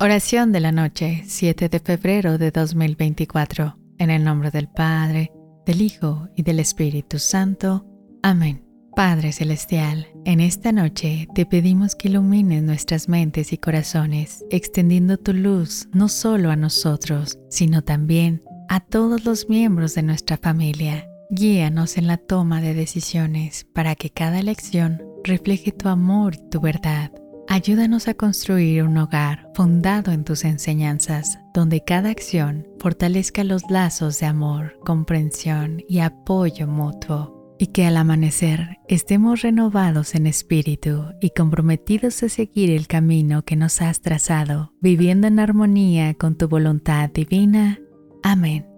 Oración de la noche, 7 de febrero de 2024. En el nombre del Padre, del Hijo y del Espíritu Santo. Amén. Padre Celestial, en esta noche te pedimos que ilumines nuestras mentes y corazones, extendiendo tu luz no solo a nosotros, sino también a todos los miembros de nuestra familia. Guíanos en la toma de decisiones para que cada elección refleje tu amor y tu verdad. Ayúdanos a construir un hogar fundado en tus enseñanzas, donde cada acción fortalezca los lazos de amor, comprensión y apoyo mutuo, y que al amanecer estemos renovados en espíritu y comprometidos a seguir el camino que nos has trazado, viviendo en armonía con tu voluntad divina. Amén.